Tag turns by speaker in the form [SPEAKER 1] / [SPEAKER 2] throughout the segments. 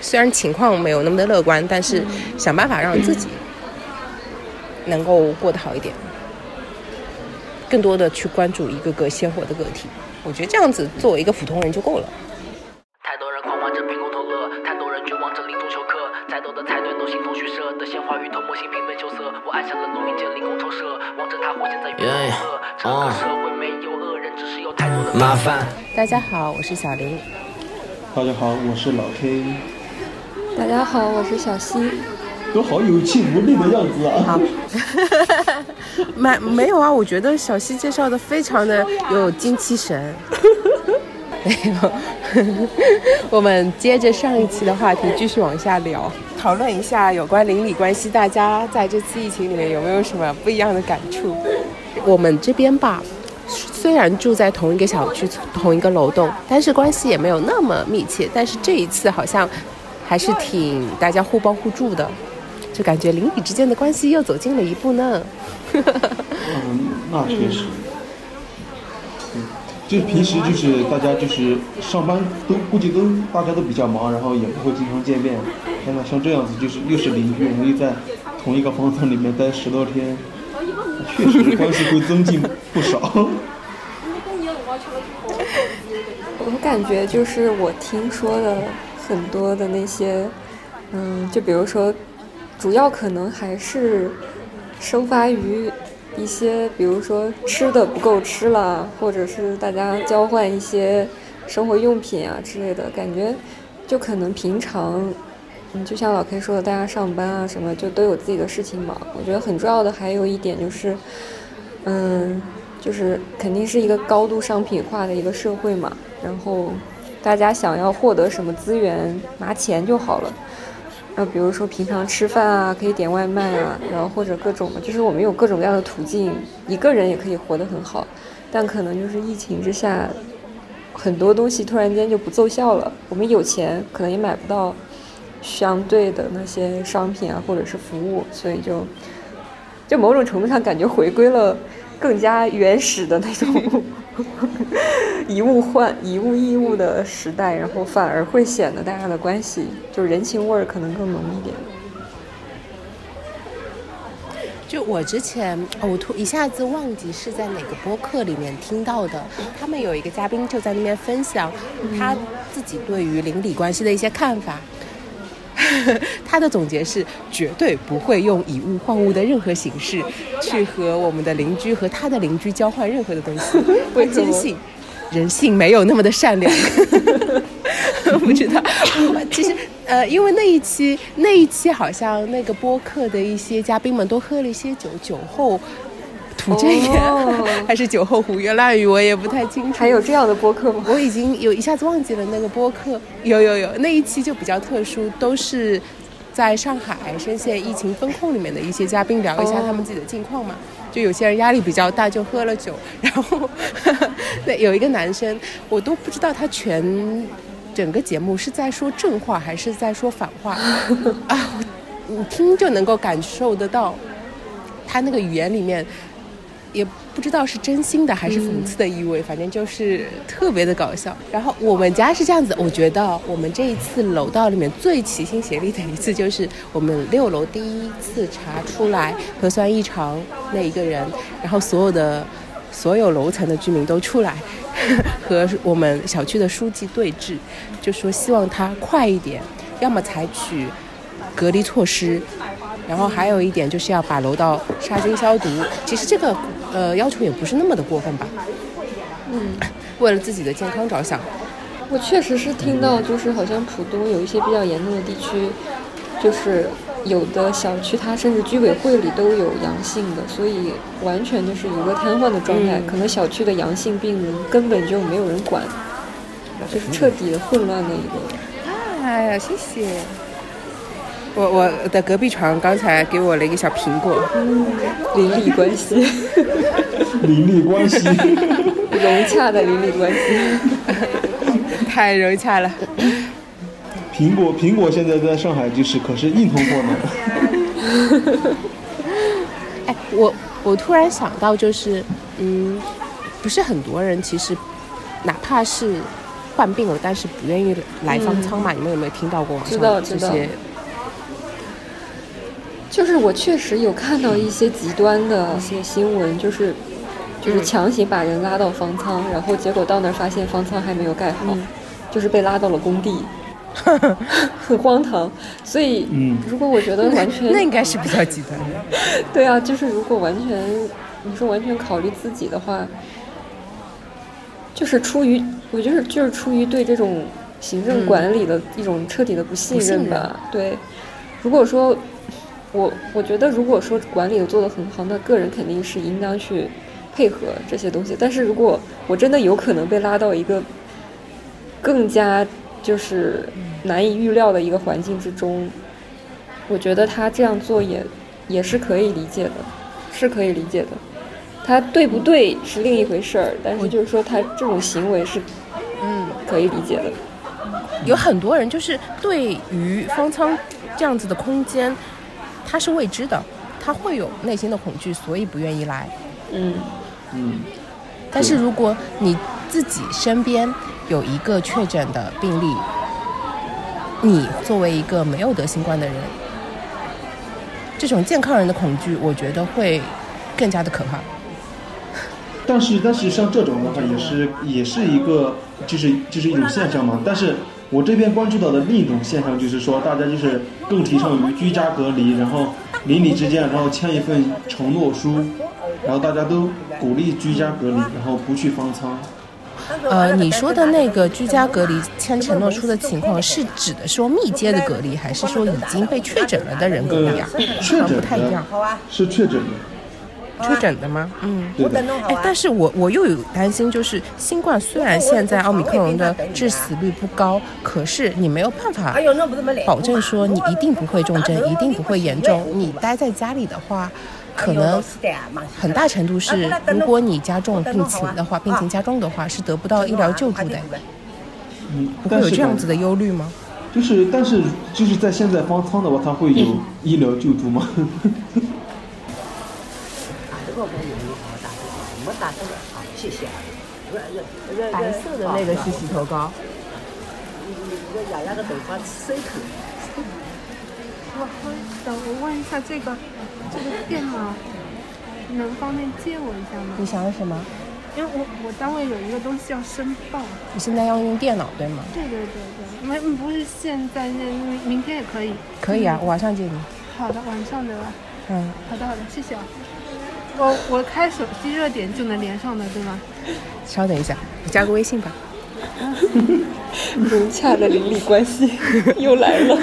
[SPEAKER 1] 虽然情况没有那么的乐观，但是想办法让自己能够过得好一点，更多的去关注一个个鲜活的个体。我觉得这样子作为一个普通人就够了。
[SPEAKER 2] 太多人狂欢着凭空偷乐，太多人绝望着临终休克。再多的彩蛋都形同虚设，的鲜花与头目心平分秋色。我按下了农民键，凌空抽射，望着它火箭在远方恶。这个社会没有恶人，只是有太多的麻烦。
[SPEAKER 1] 大家好，我是小林。
[SPEAKER 3] 大家好，我是老 K。
[SPEAKER 4] 大家好，我是小溪。
[SPEAKER 3] 都好有气无力的样子啊！
[SPEAKER 1] 好，没没有啊？我觉得小溪介绍的非常的有精气神。没有，我们接着上一期的话题继续往下聊，讨论一下有关邻里关系，大家在这次疫情里面有没有什么不一样的感触？我们这边吧，虽然住在同一个小区、同一个楼栋，但是关系也没有那么密切。但是这一次好像还是挺大家互帮互助的。就感觉邻里之间的关系又走近了一步呢。
[SPEAKER 3] 嗯，那确实。嗯，就是平时就是大家就是上班都估计都大家都比较忙，然后也不会经常见面。天呐，像这样子就是又是邻居，容易在同一个房子里面待十多天，确实关系会增进不少。
[SPEAKER 4] 我感觉就是我听说的很多的那些，嗯，就比如说。主要可能还是生发于一些，比如说吃的不够吃了，或者是大家交换一些生活用品啊之类的感觉，就可能平常，嗯，就像老 K 说的，大家上班啊什么就都有自己的事情忙。我觉得很重要的还有一点就是，嗯，就是肯定是一个高度商品化的一个社会嘛，然后大家想要获得什么资源，拿钱就好了。那比如说平常吃饭啊，可以点外卖啊，然后或者各种的，就是我们有各种各样的途径，一个人也可以活得很好。但可能就是疫情之下，很多东西突然间就不奏效了。我们有钱，可能也买不到相对的那些商品啊，或者是服务，所以就就某种程度上感觉回归了更加原始的那种。以物换以物易物的时代，然后反而会显得大家的关系就人情味儿可能更浓一点。
[SPEAKER 1] 就我之前，我突一下子忘记是在哪个播客里面听到的，他们有一个嘉宾就在那边分享他自己对于邻里关系的一些看法。他的总结是：绝对不会用以物换物的任何形式去和我们的邻居和他的邻居交换任何的东西。我坚信人性没有那么的善良。不知道，其实呃，因为那一期那一期好像那个播客的一些嘉宾们都喝了一些酒，酒后。吐真言还是酒后胡言乱语，我也不太清楚。
[SPEAKER 4] 还有这样的播客吗？
[SPEAKER 1] 我已经有一下子忘记了那个播客。有有有，那一期就比较特殊，都是在上海深陷疫情风控里面的一些嘉宾聊一下他们自己的近况嘛。就有些人压力比较大，就喝了酒，然后 对有一个男生，我都不知道他全整个节目是在说正话还是在说反话 啊，你听就能够感受得到他那个语言里面。也不知道是真心的还是讽刺的意味，反正就是特别的搞笑。然后我们家是这样子，我觉得我们这一次楼道里面最齐心协力的一次，就是我们六楼第一次查出来核酸异常那一个人，然后所有的 所有楼层的居民都出来和我们小区的书记对峙，就说希望他快一点，要么采取隔离措施。然后还有一点就是要把楼道杀菌消毒。其实这个呃要求也不是那么的过分吧？
[SPEAKER 4] 嗯，
[SPEAKER 1] 为了自己的健康着想。
[SPEAKER 4] 我确实是听到，就是好像浦东有一些比较严重的地区，就是有的小区它甚至居委会里都有阳性的，所以完全就是一个瘫痪的状态。可能小区的阳性病人根本就没有人管，就是彻底的混乱的一个。
[SPEAKER 1] 哎呀，谢谢。我我的隔壁床刚才给我了一个小苹果，
[SPEAKER 4] 邻里关系，
[SPEAKER 3] 邻里关系，
[SPEAKER 4] 融洽的邻里关系，
[SPEAKER 1] 太融洽了。
[SPEAKER 3] 苹果苹果现在在上海就是可是硬通货呢。
[SPEAKER 1] 哎，我我突然想到，就是嗯，不是很多人其实，哪怕是患病了，但是不愿意来方舱嘛？你们有没有听到过网
[SPEAKER 4] 知道
[SPEAKER 1] 上这些？
[SPEAKER 4] 就是我确实有看到一些极端的一些新闻，就是就是强行把人拉到方舱，然后结果到那儿发现方舱还没有盖好，就是被拉到了工地，很荒唐。所以，
[SPEAKER 3] 嗯
[SPEAKER 4] 如果我觉得完全
[SPEAKER 1] 那应该是比较极端的。
[SPEAKER 4] 对啊，就是如果完全你说完全考虑自己的话，就是出于我就是就是出于对这种行政管理的一种彻底的不信
[SPEAKER 1] 任
[SPEAKER 4] 吧。对，如果说我我觉得如果说管理做得很好，那个人肯定是应当去配合这些东西。但是如果我真的有可能被拉到一个更加就是难以预料的一个环境之中，我觉得他这样做也也是可以理解的，是可以理解的。他对不对是另一回事儿，但是就是说他这种行为是，嗯，可以理解的。
[SPEAKER 1] 有很多人就是对于方舱这样子的空间，他是未知的，他会有内心的恐惧，所以不愿意来。
[SPEAKER 4] 嗯
[SPEAKER 3] 嗯，
[SPEAKER 1] 但是如果你自己身边有一个确诊的病例，你作为一个没有得新冠的人，这种健康人的恐惧，我觉得会更加的可怕。
[SPEAKER 3] 但是但是像这种的话，也是也是一个就是就是一种现象嘛。但是我这边关注到的另一种现象就是说，大家就是更提倡于居家隔离，然后邻里之间然后签一份承诺书，然后大家都鼓励居家隔离，然后不去方舱。
[SPEAKER 1] 呃，你说的那个居家隔离签承诺书的情况，是指的说密接的隔离，还是说已经被确诊了的人隔离啊？
[SPEAKER 3] 确诊
[SPEAKER 1] 不太一样
[SPEAKER 3] 的，是确诊的，
[SPEAKER 1] 确诊的吗？嗯。
[SPEAKER 3] 对的。
[SPEAKER 1] 哎，但是我我又有担心，就是新冠虽然现在奥密克戎的致死率不高，可是你没有办法保证说你一定不会重症，一定不会严重。你待在家里的话，可能很大程度是，如果你加重病情的话，病情加重的话，是得不到医疗救助的。
[SPEAKER 3] 嗯，
[SPEAKER 1] 不会
[SPEAKER 3] 但
[SPEAKER 1] 有这样子的忧虑吗？
[SPEAKER 3] 就是但是就是在现在方舱的话，它会有医疗救助吗？
[SPEAKER 1] 白色的那个是洗头膏。
[SPEAKER 5] 我好等我问一下这个这个电脑，能方便借我一下吗？
[SPEAKER 1] 你想要什么？
[SPEAKER 5] 因为我我单位有一个东西要申报。
[SPEAKER 1] 你现在要用电脑对吗？
[SPEAKER 5] 对对对对，没不是现在，那明明天也可以。
[SPEAKER 1] 可以啊，我晚上借你。
[SPEAKER 5] 好的，晚上的吧。
[SPEAKER 1] 嗯，
[SPEAKER 5] 好的好的，谢谢啊。我我开手机热点就能连上的，对吗？
[SPEAKER 1] 稍等一下，我加个微信吧。
[SPEAKER 4] 融洽的邻里关系 又来了。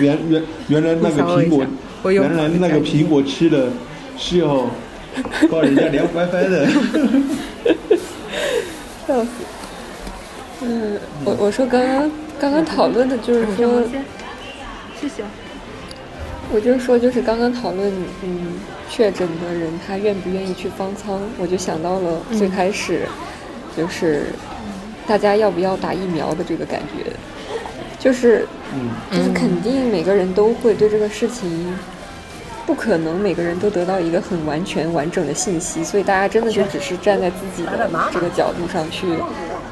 [SPEAKER 3] 原原原来那个苹果，
[SPEAKER 1] 我有
[SPEAKER 3] 原来那个苹果吃的是要帮人家连 WiFi 的。
[SPEAKER 4] 笑死。嗯，我我说刚刚刚刚讨论的就是说，
[SPEAKER 5] 先，谢谢啊。
[SPEAKER 4] 我就说就是刚刚讨论，嗯，确诊的人他愿不愿意去方舱，我就想到了最开始，就是大家要不要打疫苗的这个感觉，就是
[SPEAKER 3] 嗯，
[SPEAKER 4] 就是肯定每个人都会对这个事情，不可能每个人都得到一个很完全完整的信息，所以大家真的就只是站在自己的这个角度上去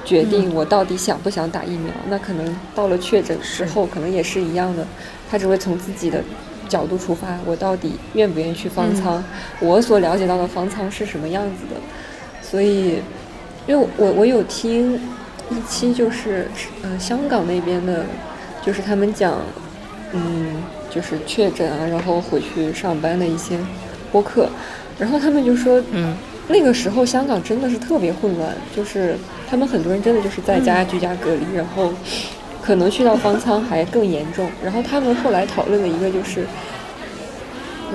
[SPEAKER 4] 决定我到底想不想打疫苗。那可能到了确诊之后，可能也是一样的，他只会从自己的角度出发，我到底愿不愿意去方舱？我所了解到的方舱是什么样子的？所以，因为我我有听一期就是呃香港那边的，就是他们讲嗯就是确诊啊，然后回去上班的一些播客，然后他们就说
[SPEAKER 1] 嗯，
[SPEAKER 4] 那个时候香港真的是特别混乱，就是他们很多人真的就是在家居家隔离，然后可能去到方舱还更严重。然后他们后来讨论的一个就是，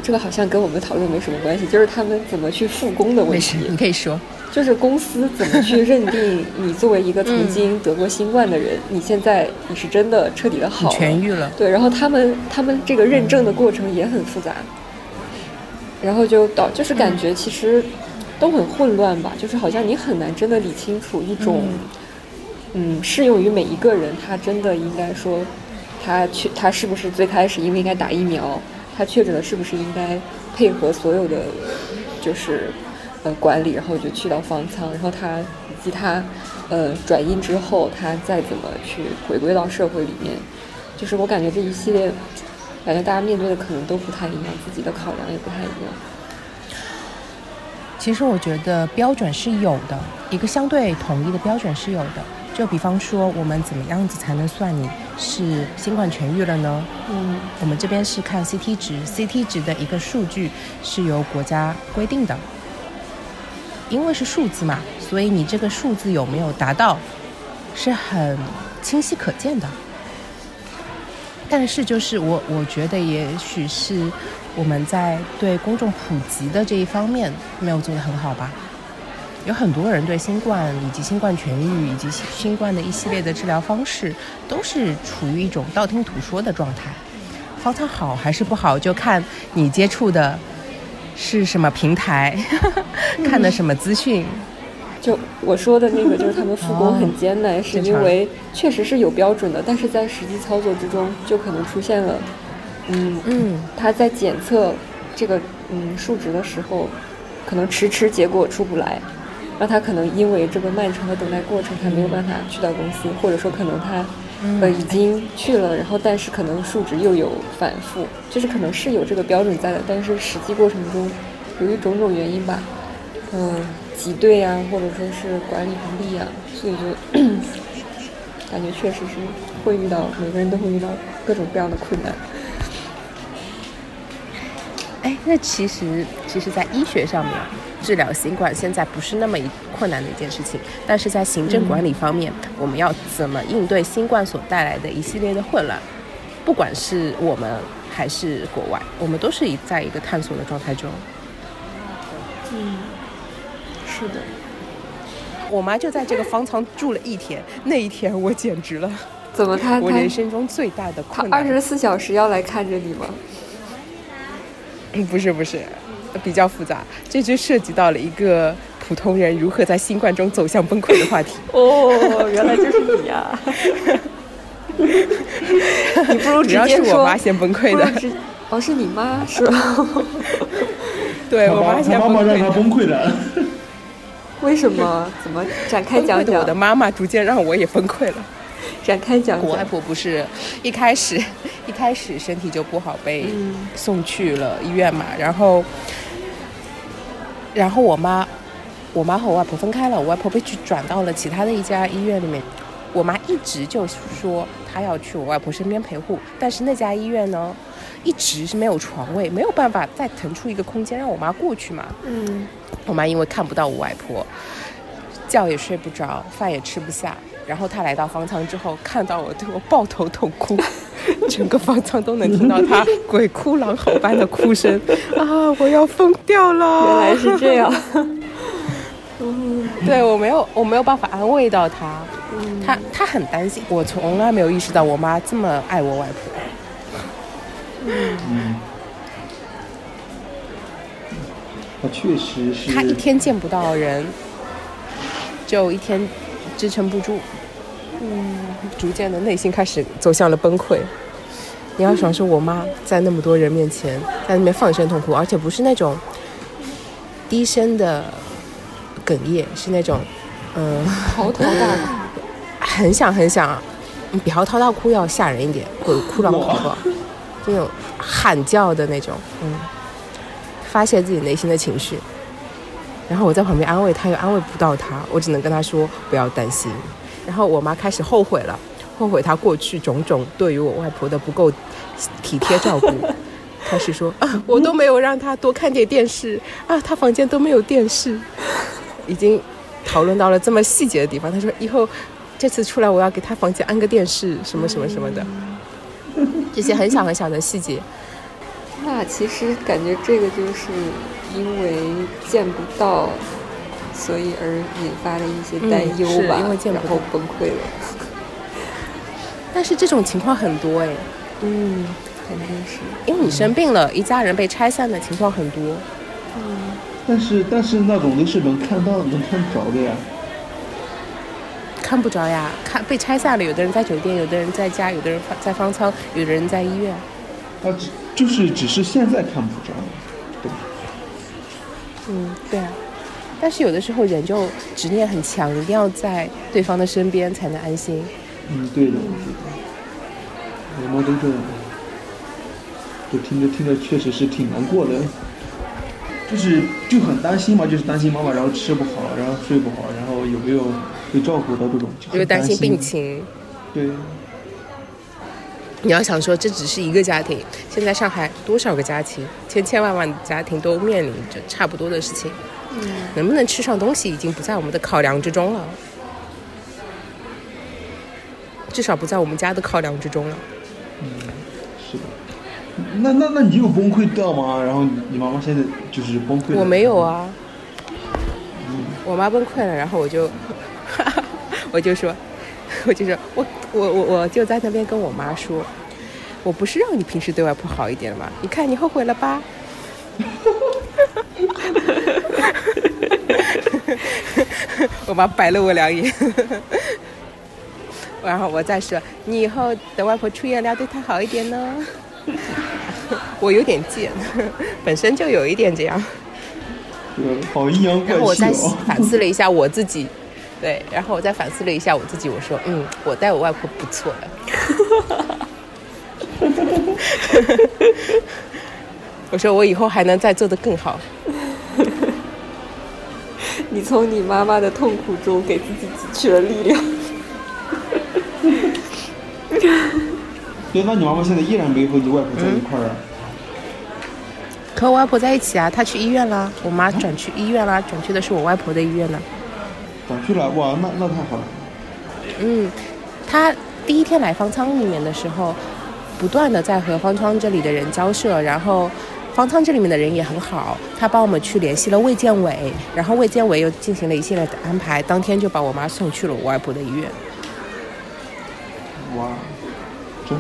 [SPEAKER 4] 这个好像跟我们讨论没什么关系，就是他们怎么去复工的问题，，
[SPEAKER 1] 你可以说。
[SPEAKER 4] 就是公司怎么去认定你作为一个曾经得过新冠的人，你现在你是真的彻底的好
[SPEAKER 1] 你痊愈了。
[SPEAKER 4] 对，然后他们他们这个认证的过程也很复杂，然后就导就是感觉其实都很混乱吧，就是好像你很难真的理清楚一种，嗯，嗯适用于每一个人，他真的应该说，他去他是不是最开始因为应该打疫苗，他确诊了是不是应该配合所有的就是呃管理，然后就去到方舱，然后他以及他呃转阴之后，他再怎么去回归到社会里面，就是我感觉这一系列，感觉大家面对的可能都不太一样，自己的考量也不太一样。
[SPEAKER 1] 其实我觉得标准是有的，一个相对统一的标准是有的。就比方说，我们怎么样子才能算你是新冠痊愈了呢？
[SPEAKER 4] 嗯
[SPEAKER 1] 我们这边是看 CT 值，CT 值的一个数据是由国家规定的，因为是数字嘛，所以你这个数字有没有达到，是很清晰可见的。但是就是我我觉得也许是我们在对公众普及的这一方面没有做得很好吧。有很多人对新冠以及新冠痊愈以及新冠的一系列的治疗方式，都是处于一种道听途说的状态。方舱好还是不好，就看你接触的是什么平台，看的什么资讯。
[SPEAKER 4] 就我说的那个，就是他们复工很艰难，是因为确实是有标准的，但是在实际操作之中，就可能出现了，嗯，
[SPEAKER 1] 嗯，
[SPEAKER 4] 他在检测这个嗯数值的时候，可能迟迟结果出不来，然后他可能因为这个漫长的等待过程，他没有办法去到公司，或者说可能他呃已经去了，然后但是可能数值又有反复，就是可能是有这个标准在的，但是实际过程中由于种种原因吧，嗯、挤兑啊，或者说是管理不力啊，所以就 感觉确实是会遇到每个人都会遇到各种各样的困难。
[SPEAKER 1] 哎，那其实其实，在医学上面，治疗新冠现在不是那么一困难的一件事情，但是在行政管理方面，我们要怎么应对新冠所带来的一系列的混乱？不管是我们还是国外，我们都是一在一个探索的状态中。
[SPEAKER 4] 嗯是的，
[SPEAKER 1] 我妈就在这个方舱住了一天，那一天我简直了，
[SPEAKER 4] 怎么她
[SPEAKER 1] 我人生中最大的困难。
[SPEAKER 4] 二十四小时要来看着你吗？
[SPEAKER 1] 嗯 不是不是，比较复杂，这就涉及到了一个普通人如何在新冠中走向崩溃的话题。
[SPEAKER 4] 哦，原来就是你呀、你不如直接说
[SPEAKER 1] 是我妈先崩溃的，
[SPEAKER 4] 哦，是你妈是吧？
[SPEAKER 1] 对我妈先
[SPEAKER 3] 他妈妈让他
[SPEAKER 1] 崩溃的。
[SPEAKER 4] 为什么？怎么展开讲
[SPEAKER 1] 讲我的？妈妈逐渐让我也崩溃了。
[SPEAKER 4] 展开讲
[SPEAKER 1] 我外。婆不是一开始 一开始身体就不好，被
[SPEAKER 4] 嗯
[SPEAKER 1] 送去了医院嘛，然后然后我妈我妈和我外婆分开了，我外婆被去转到了其他的一家医院里面。我妈一直就说她要去我外婆身边陪护，但是那家医院呢，一直是没有床位，没有办法再腾出一个空间让我妈过去嘛。
[SPEAKER 4] 嗯，
[SPEAKER 1] 我妈因为看不到我外婆，觉也睡不着，饭也吃不下。然后他来到方舱之后，看到我，对我抱头痛哭，整个方舱都能听到他 鬼哭狼嚎般的哭声啊！我要疯掉了！
[SPEAKER 4] 原来是这样。
[SPEAKER 1] 对我没有，我没有办法安慰到她，她她很担心。我从来没有意识到我妈这么爱我外婆。
[SPEAKER 3] 嗯，他确实是。
[SPEAKER 1] 他一天见不到人，就一天支撑不住，嗯，逐渐的内心开始走向了崩溃。你要想说，我妈在那么多人面前，在那边放声痛哭，而且不是那种低声的哽咽，是那种，嗯、
[SPEAKER 4] 嚎啕大哭。
[SPEAKER 1] 很想很想，嗯比嚎啕大哭要吓人一点，鬼哭狼嚎吧，那种喊叫的那种，嗯，发泄自己内心的情绪。然后我在旁边安慰他，又安慰不到他，我只能跟他说不要担心。然后我妈开始后悔了，后悔她过去种种对于我外婆的不够体贴照顾。开始说啊，我都没有让她多看点电视啊，她房间都没有电视，已经讨论到了这么细节的地方。她说以后这次出来我要给她房间安个电视，什么什么什么的，这些很小很小的细节。
[SPEAKER 4] 那其实感觉这个就是因为见不到，所以而引发的一些担忧吧，
[SPEAKER 1] 因为见不
[SPEAKER 4] 然后崩溃了。
[SPEAKER 1] 但是这种情况很多哎，
[SPEAKER 4] 嗯，肯定是。
[SPEAKER 1] 因为你生病了，一家人被拆散的情况很多。
[SPEAKER 3] 嗯但是但是那种都是能看到能看着的呀。
[SPEAKER 1] 看不着呀，看被拆散了，有的人在酒店，有的人在家，有的人在方舱，有的人在医院。
[SPEAKER 3] 啊只就是只是现在看不着？
[SPEAKER 1] 嗯，对啊，但是有的时候人就执念很强，一定要在对方的身边才能安心。
[SPEAKER 3] 嗯，对的，我觉得。我妈都这样，就听着听着确实是挺难过的，就是就很担心嘛，就是担心妈妈然后吃不好，然后睡不好，然后有没有被照顾到这种，就担
[SPEAKER 1] 担心病。情。
[SPEAKER 3] 对，
[SPEAKER 1] 你要想说，这只是一个家庭，现在上海多少个家庭，千千万万的家庭都面临着差不多的事情。嗯，能不能吃上东西已经不在我们的考量之中了，至少不在我们家的考量之中了。
[SPEAKER 3] 嗯是的。那那那你有崩溃掉吗？然后你你妈妈现在就是崩溃了？
[SPEAKER 1] 我没有。啊，我妈崩溃了，然后我就，我就说，我就说我我我我就在那边跟我妈说，我不是让你平时对外婆好一点吗？你看你后悔了吧？我妈白了我两眼，然后我再说，你以后等外婆出院了要对她好一点呢。我有点贱，本身就有一点这样。
[SPEAKER 3] 对，好阴阳怪
[SPEAKER 1] 然后我再
[SPEAKER 3] 气哦。
[SPEAKER 1] 反思了一下我自己，对，然后我再反思了一下我自己，我说，嗯，我带我外婆不错的。我说我以后还能再做得更好。
[SPEAKER 4] 你从你妈妈的痛苦中给自己汲取了力量。
[SPEAKER 3] 对，那你妈妈现在依然没和你外婆在一块儿啊？
[SPEAKER 1] 和我外婆在一起啊，她去医院了，我妈转去医院了，转去的是我外婆的医院了。
[SPEAKER 3] 转去了，哇，那那太好了。
[SPEAKER 1] 嗯，他第一天来方舱里面的时候，不断的在和方舱这里的人交涉，然后方舱这里面的人也很好，他帮我们去联系了卫健委，然后卫健委又进行了一系列的安排，当天就把我妈送去了我外婆的医院。
[SPEAKER 3] 哇，真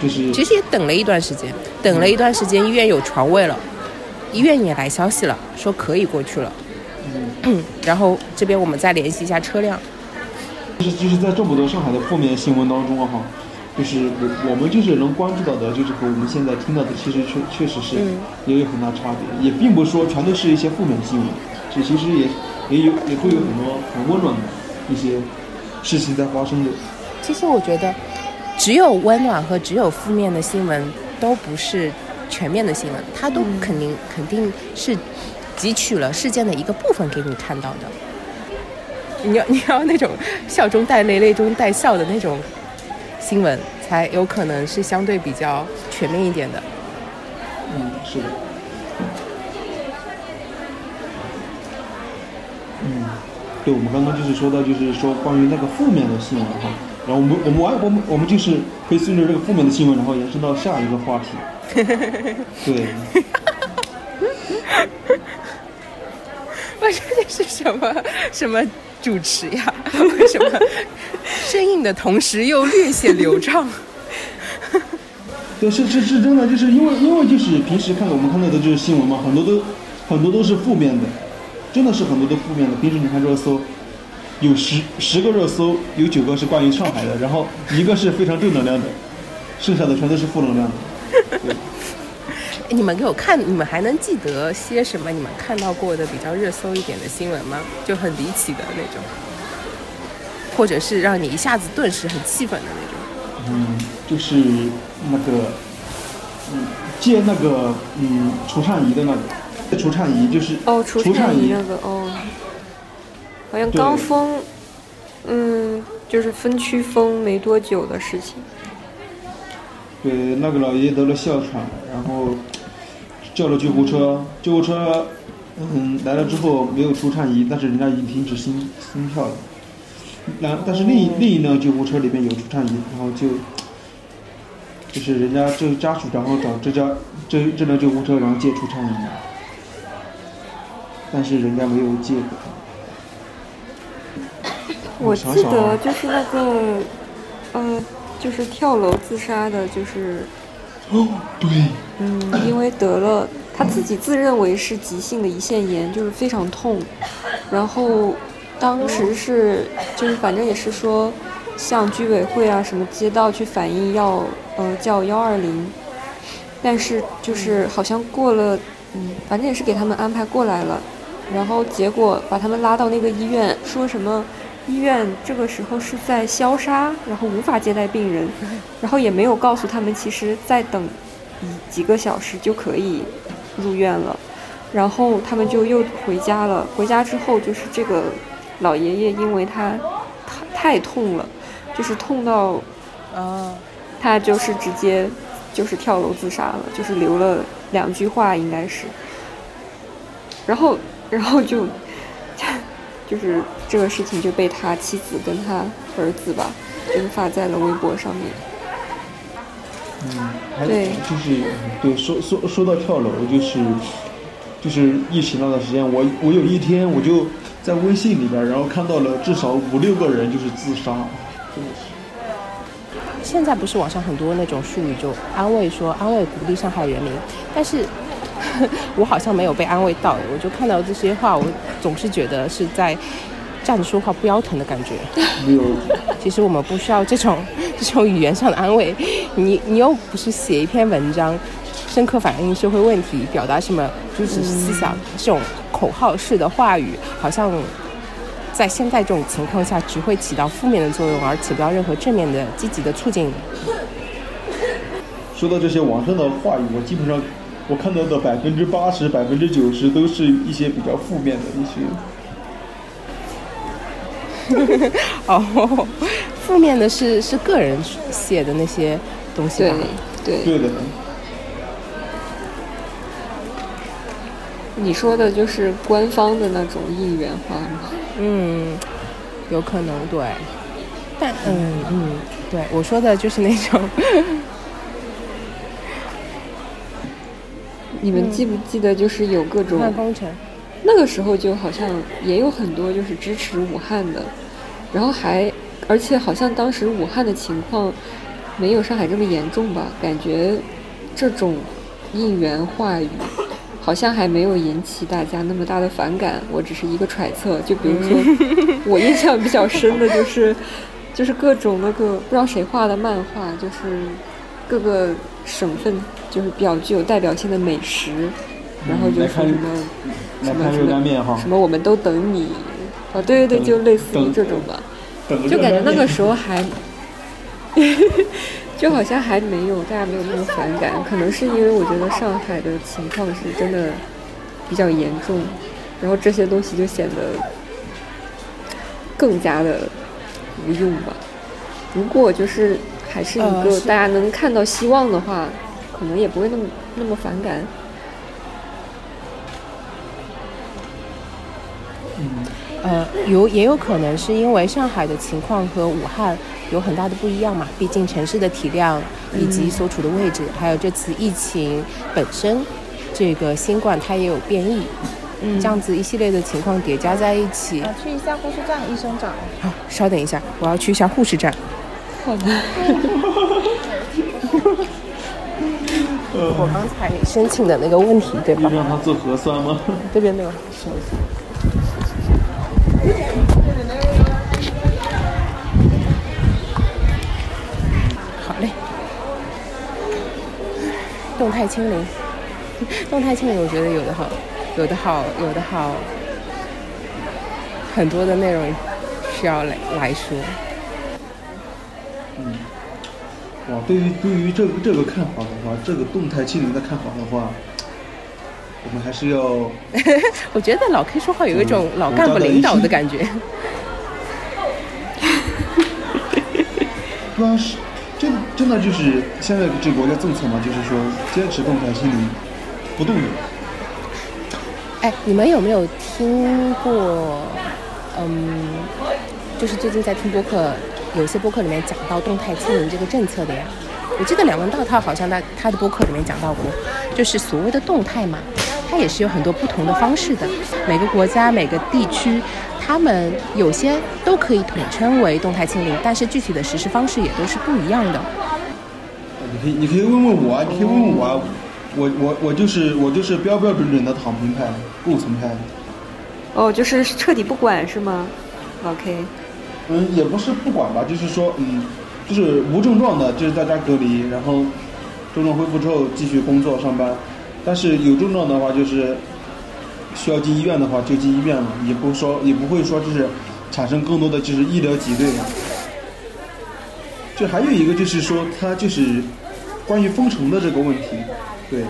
[SPEAKER 3] 就是
[SPEAKER 1] 其实也等了一段时间，等了一段时间，医院有床位了，医院也来消息了，说可以过去了。嗯，然后这边我们再联系一下车辆。
[SPEAKER 3] 就是就是在这么多上海的负面新闻当中啊哈，就是我我们就是能关注到的，就是和我们现在听到的，其实确确实是
[SPEAKER 1] 嗯
[SPEAKER 3] 也有很大差别，也并不是说全都是一些负面新闻，这其实也也有也会有很多很温暖的一些事情在发生的。
[SPEAKER 1] 其实我觉得，只有温暖和只有负面的新闻都不是全面的新闻，它都肯定、肯定是汲取了事件的一个部分给你看到的。你要你要那种笑中带泪、泪中带笑的那种新闻，才有可能是相对比较全面一点的。
[SPEAKER 3] 嗯，是的。嗯，对，我们刚刚就是说到，就是说关于那个负面的新闻哈，然后我们我们完我们我们就是可以顺着这个负面的新闻，然后延伸到下一个话题。对，
[SPEAKER 1] 我说这是什么什么主持呀？为什么生硬的同时又略显流畅？
[SPEAKER 3] 对，是是是真的，就是因为因为就是平时看我们看到的就是新闻嘛，很多都很多都是负面的，真的是很多都负面的。平时你看热搜，有十十个热搜，有九个是关于上海的，然后一个是非常正能量的，剩下的全都是负能量的。对，
[SPEAKER 1] 你们给我看，你们还能记得些什么？你们看到过的比较热搜一点的新闻吗？就很离奇的那种，或者是让你一下子顿时很气愤的那种。
[SPEAKER 3] 嗯，就是那个，嗯，借那个嗯除颤仪的那个，除颤仪就是
[SPEAKER 4] 哦，除
[SPEAKER 3] 除颤仪
[SPEAKER 4] 那个哦，好像刚
[SPEAKER 3] 对
[SPEAKER 4] 封，嗯，就是分区封没多久的事情。
[SPEAKER 3] 对，那个老爷爷得了哮喘，然后叫了救护车，救护车嗯来了之后没有除颤仪，但是人家已经停止心心跳了。然但是另一另一辆救护车里面有除颤仪，然后就就是人家这家属然后找这家这这辆救护车然后借除颤仪，但是人家没有借给他。
[SPEAKER 4] 我记得就是那个，呃，就是跳楼自杀的，就是
[SPEAKER 3] 哦，对，
[SPEAKER 4] 嗯，因为得了他自己自认为是急性的胰腺炎，就是非常痛，然后当时是就是反正也是说向居委会啊什么街道去反映要呃叫幺二零，但是就是好像过了嗯，反正也是给他们安排过来了，然后结果把他们拉到那个医院，说什么医院这个时候是在消杀，然后无法接待病人，然后也没有告诉他们，其实再等一几个小时就可以入院了。然后他们就又回家了。回家之后，就是这个老爷爷，因为他太太痛了，就是痛到
[SPEAKER 1] 啊，
[SPEAKER 4] 他就是直接就是跳楼自杀了，就是留了两句话，应该是。然后，然后就就是这个事情就被他妻子跟他儿子吧，就是发在了微博上面。
[SPEAKER 3] 嗯，还
[SPEAKER 4] 对
[SPEAKER 3] 就是对说说说到跳楼，就是就是疫情那段时间，我我有一天我就在微信里边，然后看到了至少五六个人就是自杀，真的是。
[SPEAKER 1] 现在不是网上很多那种术语，就安慰说安慰鼓励上海人民，但是 我好像没有被安慰到，我就看到这些话，我总是觉得是在站着说话不腰疼的感觉。其实我们不需要这种这种语言上的安慰，你你又不是写一篇文章，深刻反映社会问题，表达什么主旨思想，这种口号式的话语，好像在现在这种情况下只会起到负面的作用，而起不到任何正面的积极的促进。
[SPEAKER 3] 说到这些网上的话语，我基本上我看到的百分之八十、百分之九十都是一些比较负面的一些。
[SPEAKER 1] 哦，负面的是是个人写的那些东西
[SPEAKER 4] 对
[SPEAKER 1] 吧？
[SPEAKER 4] 对，
[SPEAKER 3] 对的，
[SPEAKER 4] 你说的就是官方的那种应援话吗？
[SPEAKER 1] 嗯，有可能对，但嗯嗯，对我说的就是那种。
[SPEAKER 4] 你们记不记得就是有各种
[SPEAKER 1] 看工程，
[SPEAKER 4] 那个时候就好像也有很多就是支持武汉的，然后还而且好像当时武汉的情况没有上海这么严重吧？感觉这种应援话语好像还没有引起大家那么大的反感。我只是一个揣测，就比如说我印象比较深的就是就是各种那个不知道谁画的漫画，就是各个省份就是比较具有代表性的美食，然后就
[SPEAKER 3] 来看
[SPEAKER 4] 说什么。
[SPEAKER 3] 来看热干面哈
[SPEAKER 4] 什，么我们都等你，啊，对对对，就类似于这种吧，就感觉那个时
[SPEAKER 3] 候
[SPEAKER 4] 候还，就好像还没有大家没有那么反感，可能是因为我觉得上海的情况是真的比较严重，然后这些东西就显得更加的无用吧。如果就是还是一个大家能看到希望的话，可能也不会那么那么反感。
[SPEAKER 1] 呃，有也有可能是因为上海的情况和武汉有很大的不一样嘛，毕竟城市的体量以及所处的位置，还有这次疫情本身，这个新冠它也有变异，
[SPEAKER 4] 嗯
[SPEAKER 1] 这样子一系列的情况叠加在一起。
[SPEAKER 6] 啊，去一下护士站，医生长。
[SPEAKER 1] 好，稍等一下，我要去一下护士站。
[SPEAKER 4] 好的。
[SPEAKER 1] 我刚才申请的那个问题，对吧？
[SPEAKER 3] 让他做核酸吗？
[SPEAKER 1] 这边那个手机。好嘞，动态清零，动态清零，我觉得有的好，有的好，有的好，很多的内容需要来来说。
[SPEAKER 3] 哇，对于对于这个这个看法的话，这个动态清零的看法的话，我们还是要
[SPEAKER 1] 我觉得老 K 说话有一种
[SPEAKER 3] 嗯
[SPEAKER 1] 老干部领导的感觉。
[SPEAKER 3] 不然是真真的就是现在这国家政策嘛，就是说坚持动态清零，不动的。
[SPEAKER 1] 哎，你们有没有听过？嗯，就是最近在听播客，有些播客里面讲到动态清零这个政策的呀。我记得梁文道他好像在他的播客里面讲到过，就是所谓的动态嘛，它也是有很多不同的方式的。每个国家、每个地区，他们有些都可以统称为动态清零，但是具体的实施方式也都是不一样的。
[SPEAKER 3] 你可以你可以问问我啊，你可以问问我啊，我我我就是我就是标标准准的躺平派、共存派。
[SPEAKER 4] 哦，就是彻底不管是吗？OK，
[SPEAKER 3] 嗯，也不是不管吧，就是说，嗯，就是无症状的，就是在家隔离，然后症状恢复之后继续工作上班。但是有症状的话，就是需要进医院的话就进医院了，也不说也不会说就是产生更多的就是医疗挤兑了。就还有一个就是说，它就是关于封城的这个问题，对，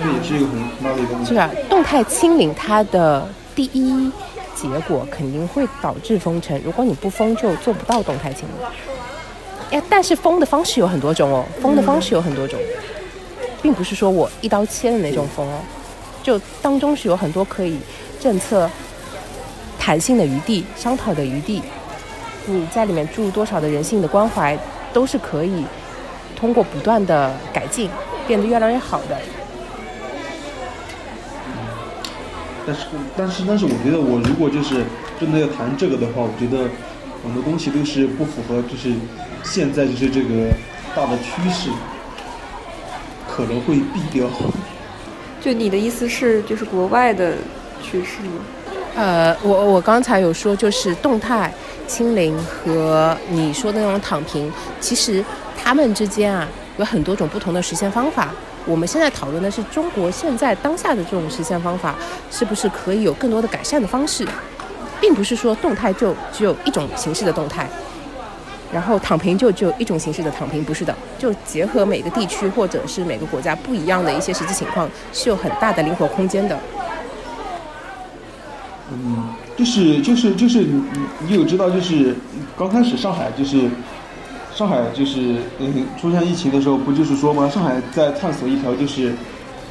[SPEAKER 3] 这也是一个很很大的一个问题。
[SPEAKER 1] 是啊，动态清零它的第一结果肯定会导致封城，如果你不封，就做不到动态清零。哎，但是封的方式有很多种哦，封的方式有很多种，并不是说我一刀切的那种封哦，就当中是有很多可以政策弹性的余地、商讨的余地。你在里面注入多少的人性的关怀，都是可以通过不断的改进变得越来越好的。
[SPEAKER 3] 但是，但是，但是，我觉得我如果就是真的要谈这个的话，我觉得很多东西都是不符合，就是现在就是这个大的趋势，可能会避掉。
[SPEAKER 4] 就你的意思是，就是国外的趋势吗？
[SPEAKER 1] 呃，我我刚才有说，就是动态清零和你说的那种躺平，其实他们之间啊有很多种不同的实现方法。我们现在讨论的是中国现在当下的这种实现方法，是不是可以有更多的改善的方式，并不是说动态就只有一种形式的动态，然后躺平就只有一种形式的躺平，不是的，就结合每个地区或者是每个国家不一样的一些实际情况，是有很大的灵活空间的。
[SPEAKER 3] 嗯，就是就是就是你你有知道就是刚开始上海就是上海就是嗯出现疫情的时候不就是说吗？上海在探索一条就是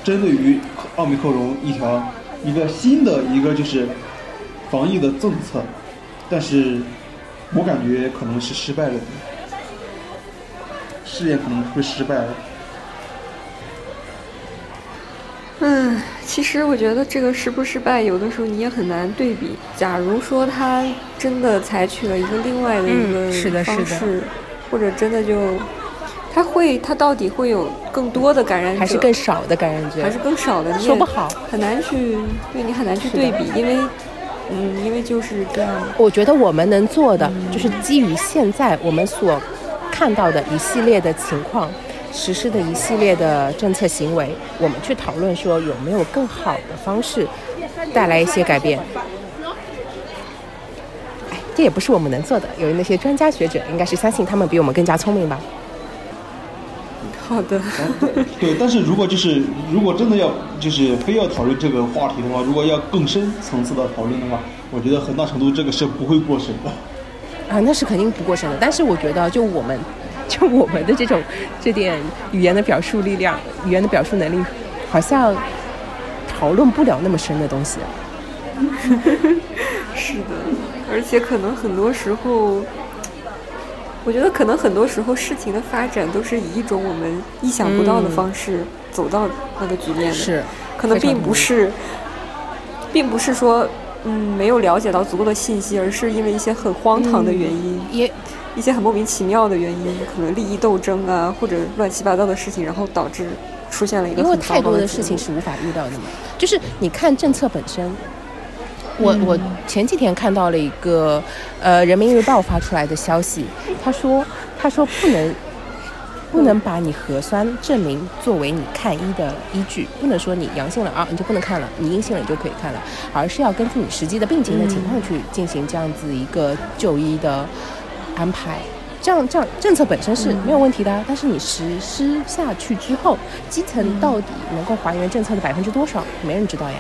[SPEAKER 3] 针对于奥密克戎一条一个新的一个就是防疫的政策，但是我感觉可能是失败了的，试验可能会失败了。
[SPEAKER 4] 嗯，其实我觉得这个失不失败，有的时候你也很难对比。假如说他真的采取了一个另外的一
[SPEAKER 1] 嗯是的
[SPEAKER 4] 个方
[SPEAKER 1] 是的
[SPEAKER 4] 式，或者真的就，他会，他到底会有更多的感染者，
[SPEAKER 1] 还是更少的感染者，
[SPEAKER 4] 还是更少的，
[SPEAKER 1] 说不好。
[SPEAKER 4] 很难去，对你很难去对比，因为，嗯，因为就是这样。
[SPEAKER 1] 我觉得我们能做的就是基于现在我们所看到的一系列的情况，实施的一系列的政策行为，我们去讨论说有没有更好的方式带来一些改变。哎，这也不是我们能做的，有那些专家学者应该是相信他们比我们更加聪明吧。
[SPEAKER 4] 好的，
[SPEAKER 3] 对，但是如果就是如果真的要就是非要讨论这个话题的话，如果要更深层次的讨论的话，我觉得很大程度这个是不会过审的。
[SPEAKER 1] 啊，那是肯定不过审的。但是我觉得，就我们，就我们的这种这点语言的表述力量、语言的表述能力，好像讨论不了那么深的东西。
[SPEAKER 4] 是的，而且可能很多时候，我觉得可能很多时候事情的发展都是以一种我们意想不到的方式走到那个局面的，
[SPEAKER 1] 是，
[SPEAKER 4] 可能并不是，并不是说。嗯，没有了解到足够的信息，而是因为一些很荒唐的原因，
[SPEAKER 1] 也
[SPEAKER 4] 一些很莫名其妙的原因，可能利益斗争啊，或者乱七八糟的事情，然后导致出现了一个
[SPEAKER 1] 因为
[SPEAKER 4] 很
[SPEAKER 1] 多的事情是无法预料的嘛。就是你看政策本身，我我前几天看到了一个呃人民日报发出来的消息，他说他说不能。不能把你核酸证明作为你看医的依据，不能说你阳性了啊你就不能看了，你阴性了你就可以看了，而是要根据你实际的病情的情况去进行这样子一个就医的安排。这样这样政策本身是没有问题的啊，但是你实施下去之后，基层到底能够还原政策的百分之多少，没人知道呀。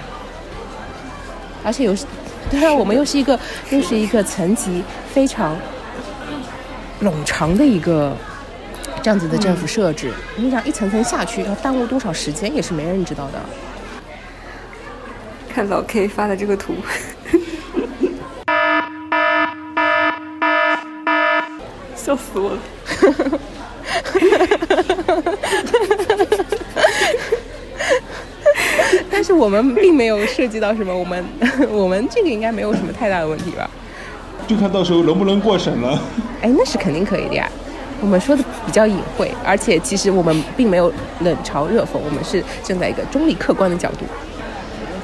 [SPEAKER 1] 而且有，对啊，我们又是一个又是一个层级非常冗长的一个这样子的政府设置，你想一层层下去，要耽误多少时间，也是没人知道的。
[SPEAKER 4] 看老 K 发的这个图，笑死我了。
[SPEAKER 1] 但是我们并没有涉及到什么，我们 我们这个应该没有什么太大的问题吧？
[SPEAKER 3] 就看到时候能不能过审了。
[SPEAKER 1] 哎，那是肯定可以的呀。我们说的比较隐晦，而且其实我们并没有冷嘲热讽，我们是站在一个中立客观的角度。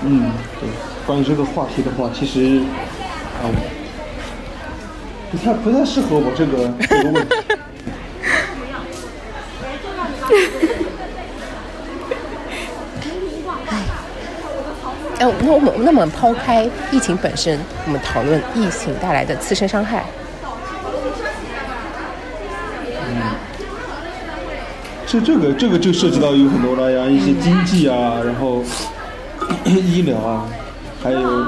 [SPEAKER 3] 嗯，对。关于这个话题的话，其实啊、不太不太适合我这个这个问题。
[SPEAKER 1] 哎，那我们那么抛开疫情本身，我们讨论疫情带来的次生伤害。
[SPEAKER 3] 嗯这这个这个就涉及到有很多了呀，一些经济啊，然后 医疗啊，还有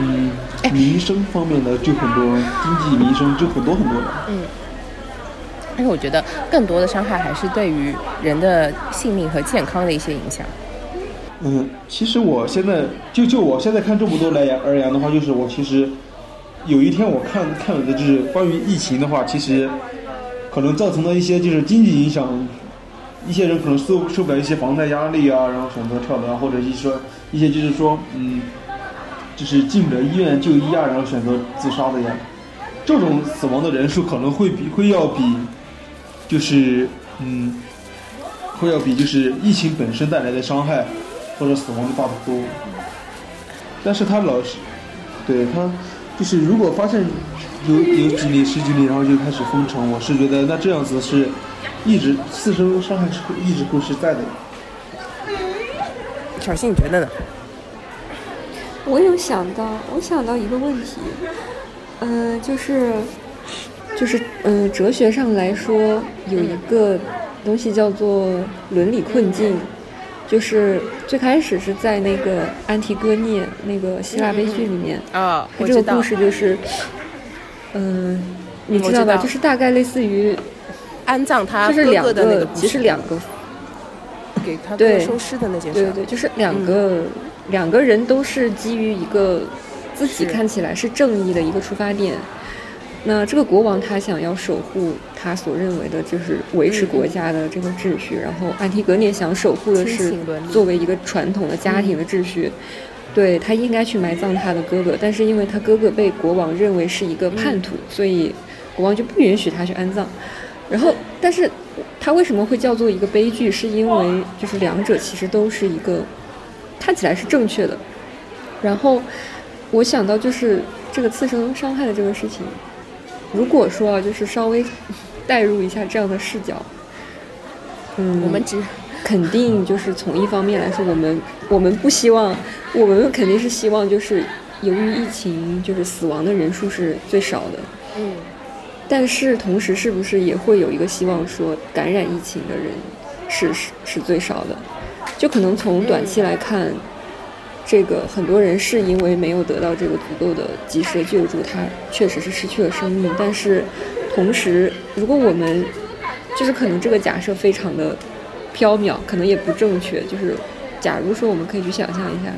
[SPEAKER 3] 嗯民生方面的就很多，经济民生就很多很多了。
[SPEAKER 1] 嗯。但是我觉得更多的伤害还是对于人的性命和健康的一些影响。
[SPEAKER 3] 嗯，其实我现在就就我现在看这么多来言而言的话，就是我其实有一天我看看的就是关于疫情的话，其实。可能造成的一些就是经济影响，一些人可能受受不了一些房贷压力啊，然后选择跳楼，或者一些一些就是说，嗯，就是进不了医院就医啊，然后选择自杀的呀。这种死亡的人数可能会比会要比，就是嗯，会要比就是疫情本身带来的伤害或者死亡的大得多。但是他老是，对他就是如果发现。有有几例十几例，然后就开始封城。我是觉得那这样子是，一直次生伤害是一直会是在的。
[SPEAKER 1] 小新，你觉得呢？
[SPEAKER 4] 我有想到，我想到一个问题，嗯，就是，就是嗯，哲学上来说有一个东西叫做伦理困境，就是最开始是在那个安提戈涅那个希腊悲剧里面
[SPEAKER 1] 啊，
[SPEAKER 4] 这个故事就是。嗯，你知道吧？就是大概类似于
[SPEAKER 1] 安葬他
[SPEAKER 4] 就是两
[SPEAKER 1] 个，
[SPEAKER 4] 其实两个
[SPEAKER 1] 给他对收尸的那件
[SPEAKER 4] 事。对对，就是两个两个人都是基于一个自己看起来是正义的一个出发点。那这个国王他想要守护他所认为的就是维持国家的这个秩序，然后安提格涅想守护的是作为一个传统的家庭的秩序。对他应该去埋葬他的哥哥，但是因为他哥哥被国王认为是一个叛徒，所以国王就不允许他去安葬。然后，但是他为什么会叫做一个悲剧？是因为就是两者其实都是一个看起来是正确的。然后我想到就是这个次生伤害的这个事情，如果说啊，就是稍微带入一下这样的视角，嗯，
[SPEAKER 1] 我们只。
[SPEAKER 4] 肯定就是从一方面来说，我们我们不希望，我们肯定是希望就是由于疫情，就是死亡的人数是最少的。
[SPEAKER 1] 嗯。
[SPEAKER 4] 但是同时，是不是也会有一个希望说，感染疫情的人是是是最少的？就可能从短期来看，这个很多人是因为没有得到这个足够的及时的救助，他确实是失去了生命。但是同时，如果我们就是可能这个假设非常的。缥缈可能也不正确，就是假如说我们可以去想象一下，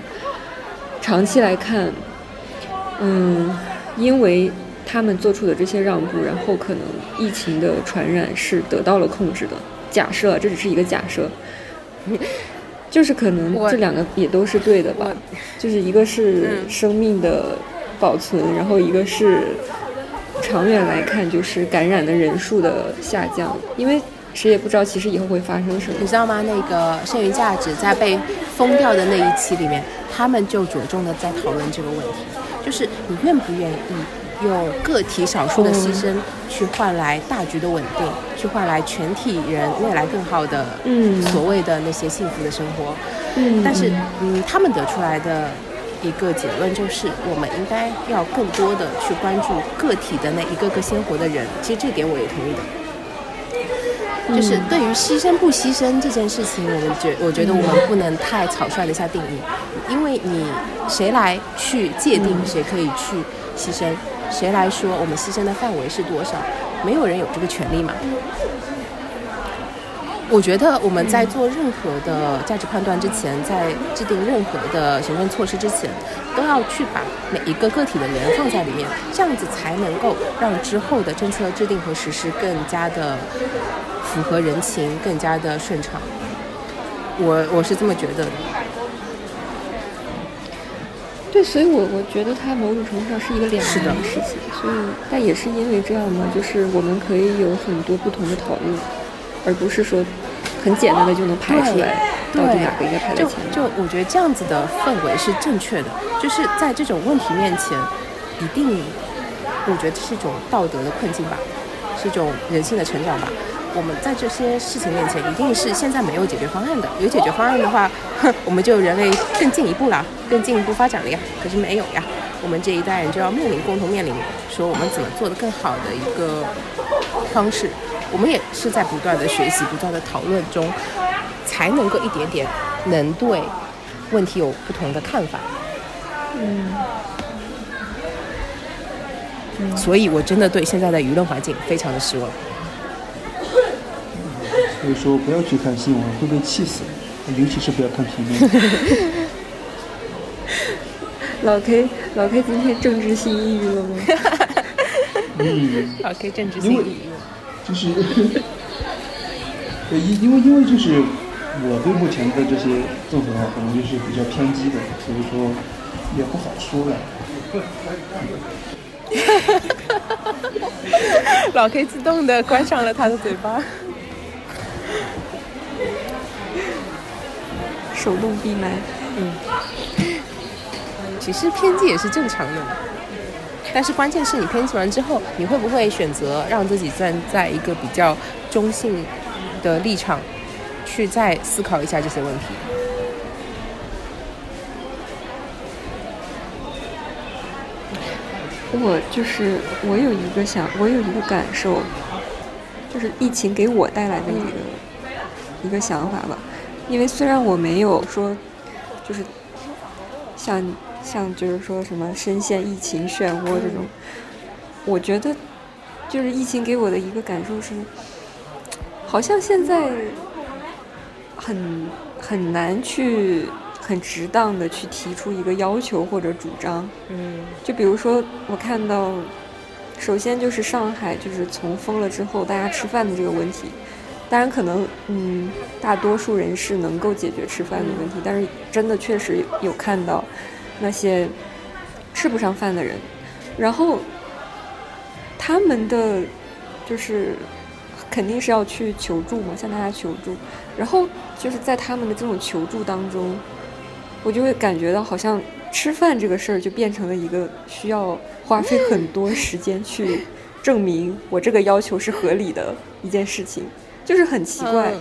[SPEAKER 4] 长期来看，嗯，因为他们做出的这些让步，然后可能疫情的传染是得到了控制的。假设这只是一个假设，就是可能这两个也都是对的吧？就是一个是生命的保存，然后一个是长远来看就是感染的人数的下降，因为。谁也不知道，其实以后会发生什么。
[SPEAKER 1] 你知道吗？那个剩余价值在被封掉的那一期里面，他们就着重的在讨论这个问题，就是你愿不愿意用个体少数的牺牲去换来大局的稳定，去换来全体人未来更好的，
[SPEAKER 4] 嗯，
[SPEAKER 1] 所谓的那些幸福的生活。
[SPEAKER 4] 嗯，
[SPEAKER 1] 但是，嗯，他们得出来的一个结论就是，我们应该要更多的去关注个体的那一个个鲜活的人。其实这点我也同意的。就是对于牺牲不牺牲这件事情，我们觉我觉得我们不能太草率的下定义，因为你谁来去界定谁可以去牺牲，谁来说我们牺牲的范围是多少，没有人有这个权利嘛。我觉得我们在做任何的价值判断之前，在制定任何的行政措施之前，都要去把每一个个体的人放在里面，这样子才能够让之后的政策制定和实施更加的。符合人情，更加的顺畅。我我是这么觉得的。
[SPEAKER 4] 对，所以我我觉得它某种程度上是一个两难的事情。所以，但也是因为这样嘛，就是我们可以有很多不同的讨论，而不是说很简单的就能排出来到底哪个应该排在前。
[SPEAKER 1] 就我觉得这样子的氛围是正确的，就是在这种问题面前，一定，我觉得是一种道德的困境吧，是一种人性的成长吧。我们在这些事情面前，一定是现在没有解决方案的。有解决方案的话，哼，我们就人类更进一步了，更进一步发展了呀。可是没有呀，我们这一代人就要面临共同面临，说我们怎么做的更好的一个方式。我们也是在不断的学习、不断的讨论中，才能够一点点能对问题有不同的看法。
[SPEAKER 4] 嗯，
[SPEAKER 1] 所以我真的对现在的舆论环境非常的失望。
[SPEAKER 3] 所以说不要去看新闻，会被气死，尤其是不要看评论。
[SPEAKER 4] 老 K 老 K 今天政治性抑郁了吗？
[SPEAKER 3] 嗯，
[SPEAKER 1] 好，可以政治性引用。
[SPEAKER 3] 就是，对，因因为因为就是我对目前的这些政府的话，可能就是比较偏激的，所以说也不好说了。
[SPEAKER 1] 老 K 自动的关上了他的嘴巴。
[SPEAKER 4] 手动闭麦。
[SPEAKER 1] 嗯其实偏激也是正常的，但是关键是你偏激完之后，你会不会选择让自己站在一个比较中性的立场，去再思考一下这些问题？
[SPEAKER 4] 我就是我有一个想，我有一个感受，就是疫情给我带来的一个、一个想法吧。因为虽然我没有说，就是像像就是说什么深陷疫情漩涡这种，我觉得就是疫情给我的一个感受是，好像现在很很难去很值当的去提出一个要求或者主张。
[SPEAKER 1] 嗯
[SPEAKER 4] 就比如说，我看到，首先就是上海，就是从封了之后，大家吃饭的这个问题。当然，可能嗯，大多数人是能够解决吃饭的问题，但是真的确实有看到那些吃不上饭的人，然后他们的就是肯定是要去求助嘛，向大家求助，然后就是在他们的这种求助当中，我就会感觉到好像吃饭这个事儿就变成了一个需要花费很多时间去证明我这个要求是合理的一件事情，就是很奇怪。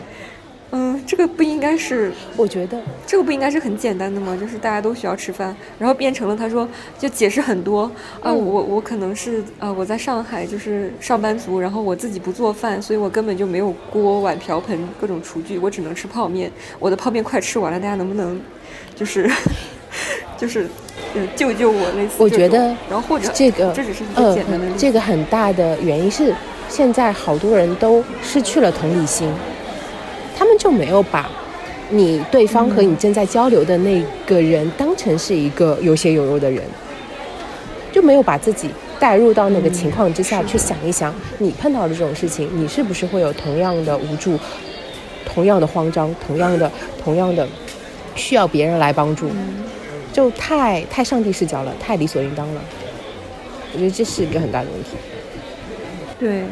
[SPEAKER 1] 嗯，
[SPEAKER 4] 这个不应该是
[SPEAKER 1] 我觉得。
[SPEAKER 4] 这个不应该是很简单的吗？就是大家都需要吃饭，然后变成了他说就解释很多啊，
[SPEAKER 1] 嗯。
[SPEAKER 4] 我我可能是啊我在上海就是上班族，然后我自己不做饭，所以我根本就没有锅碗瓢盆各种厨具，我只能吃泡面。我的泡面快吃完了，大家能不能就是 就是嗯救救我类似
[SPEAKER 1] 我觉得
[SPEAKER 4] 然后或者
[SPEAKER 1] 这个
[SPEAKER 4] 这只是一个简单的
[SPEAKER 1] 这个很大的原因是现在好多人都失去了同理心，就没有把你对方和你正在交流的那个人当成是一个有血有肉的人，就没有把自己带入到那个情况之下去想一想，你碰到的这种事情，你是不是会有同样的无助、同样的慌张、同样的、同样的需要别人来帮助，就太太上帝视角了，太理所应当了。我觉得这是一个很大的问题。
[SPEAKER 4] 对，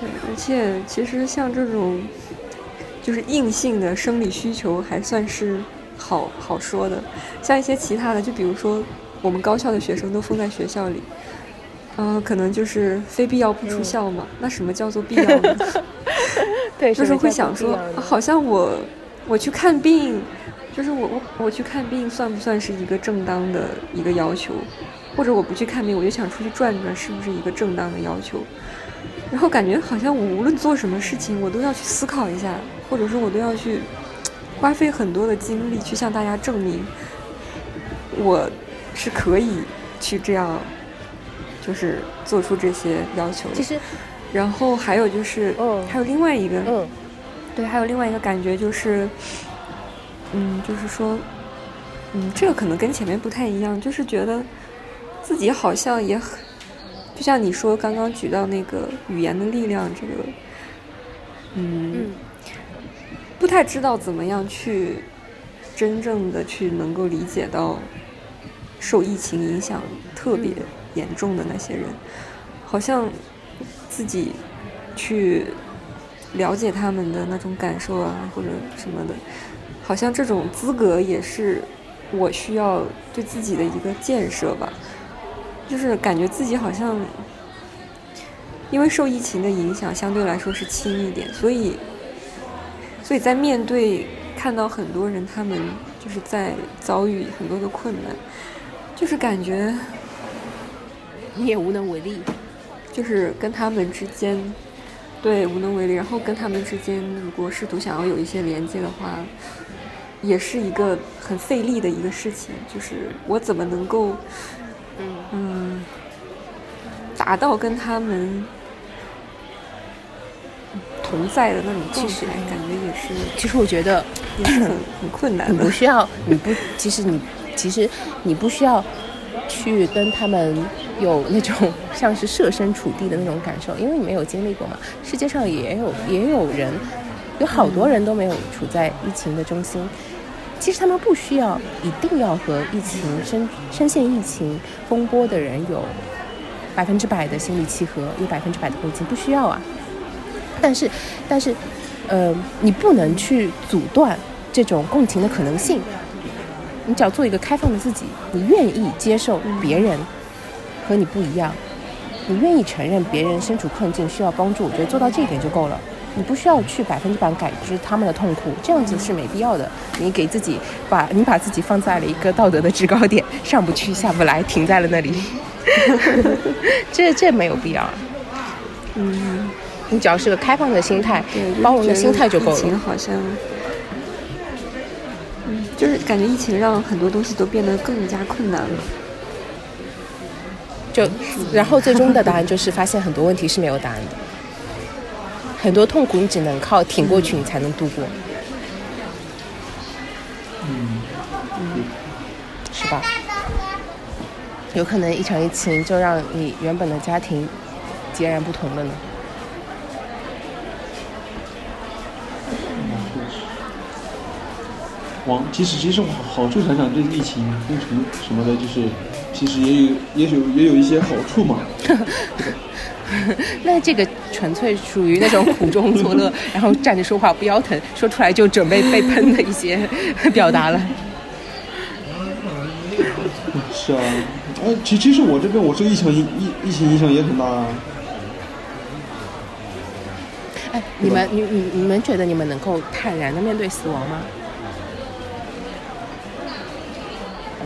[SPEAKER 4] 对，而且其实像这种就是硬性的生理需求还算是好好说的，像一些其他的，就比如说我们高校的学生都封在学校里，嗯、可能就是非必要不出校嘛。那什么叫做必要呢？
[SPEAKER 1] 对，
[SPEAKER 4] 就是会想说，啊好像我我去看病，就是我我我去看病算不算是一个正当的一个要求？或者我不去看病，我就想出去转转，是不是一个正当的要求？然后感觉好像我无论做什么事情，我都要去思考一下，或者说我都要去花费很多的精力去向大家证明，我是可以去这样，就是做出这些要求的。
[SPEAKER 1] 其实，
[SPEAKER 4] 然后还有就是，
[SPEAKER 1] 嗯
[SPEAKER 4] 还有另外一个，
[SPEAKER 1] 嗯，
[SPEAKER 4] 对，还有另外一个感觉就是，嗯，就是说，嗯，这个可能跟前面不太一样，就是觉得自己好像也很，就像你说刚刚举到那个语言的力量这个，嗯，
[SPEAKER 1] 嗯。
[SPEAKER 4] 不太知道怎么样去真正的去能够理解到受疫情影响特别严重的那些人，好像自己去了解他们的那种感受啊，或者什么的，好像这种资格也是我需要对自己的一个建设吧，就是感觉自己好像因为受疫情的影响相对来说是轻一点，所以，所以在面对看到很多人他们就是在遭遇很多的困难，就是感觉
[SPEAKER 1] 你也无能为力。
[SPEAKER 4] 就是跟他们之间，对无能为力。然后跟他们之间，如果试图想要有一些连接的话，也是一个很费力的一个事情。就是我怎么能够，嗯，达到跟他们同在的那种状态，感觉也是，
[SPEAKER 1] 其实我觉得
[SPEAKER 4] 也是很很困难的。
[SPEAKER 1] 你不需要，你不，其实你，其实你不需要去跟他们有那种像是设身处地的那种感受，因为你没有经历过嘛。世界上也有也有人，有好多人都没有处在疫情的中心。其实他们不需要一定要和疫情深深陷疫情风波的人有百分之百的心理契合，有百分之百的共情，不需要啊。但是，但是，呃，你不能去阻断这种共情的可能性。你只要做一个开放的自己，你愿意接受别人和你不一样，你愿意承认别人身处困境需要帮助，我觉得做到这一点就够了。你不需要去百分之百感知他们的痛苦，这样子是没必要的。你给自己把你把自己放在了一个道德的制高点，上不去下不来，停在了那里，这这没有必要。
[SPEAKER 4] 嗯，
[SPEAKER 1] 你只要是个开放的心态，包容的心态就够
[SPEAKER 4] 疫情
[SPEAKER 1] 了。
[SPEAKER 4] 好像，嗯，就是感觉疫情让很多东西都变得更加困难了。
[SPEAKER 1] 就然后最终的答案就是发现很多问题是没有答案的，很多痛苦你只能靠挺过去，你才能度过，
[SPEAKER 3] 嗯，
[SPEAKER 1] 是吧？有可能一场疫情就让你原本的家庭截然不同了呢。
[SPEAKER 3] 往其实其实往好处想想，这疫情封城什么的，就是其实也有也有也有一些好处嘛。
[SPEAKER 1] 那这个纯粹属于那种苦中作乐，然后站着说话不腰疼，说出来就准备被喷的一些 表达了。
[SPEAKER 3] 是啊，哎，其其实我这边我受疫情影疫疫情影响也很大啊。
[SPEAKER 1] 哎，你们你你你们觉得你们能够坦然的面对死亡吗？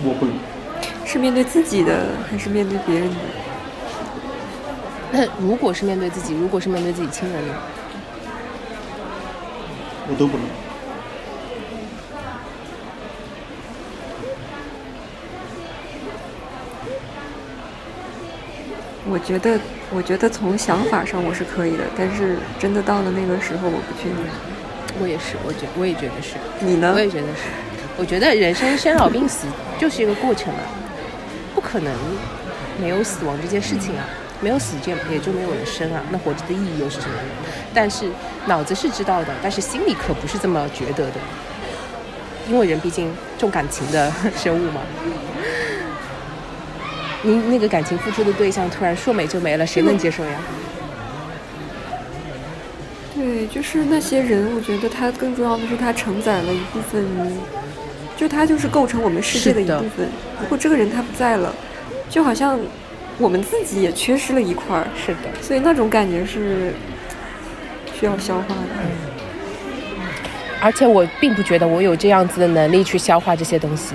[SPEAKER 3] 我会，
[SPEAKER 4] 是面对自己的，还是面对别人的？
[SPEAKER 1] 那如果是面对自己，如果是面对自己亲人呢？
[SPEAKER 3] 我都不能。
[SPEAKER 4] 我觉得，我觉得从想法上我是可以的，但是真的到了那个时候，我不确定。
[SPEAKER 1] 我也是，我觉我也觉得是。
[SPEAKER 4] 你呢
[SPEAKER 1] 我？也觉得是。我觉得人生生老病死就是一个过程嘛，不可能没有死亡这件事情啊，没有死就也就没有了生啊，那活着的意义又是什么呢？但是脑子是知道的，但是心里可不是这么觉得的，因为人毕竟重感情的生物嘛。你那个感情付出的对象突然说没就没了，谁能接受呀？
[SPEAKER 4] 对，就是那些人，我觉得他更重要的是他承载了一部分，就他就是构成我们世界的一部分。如果这个人他不在了，就好像我们自己也缺失了一块儿，
[SPEAKER 1] 是的。
[SPEAKER 4] 所以那种感觉是需要消化的。
[SPEAKER 1] 而且我并不觉得我有这样子的能力去消化这些东西。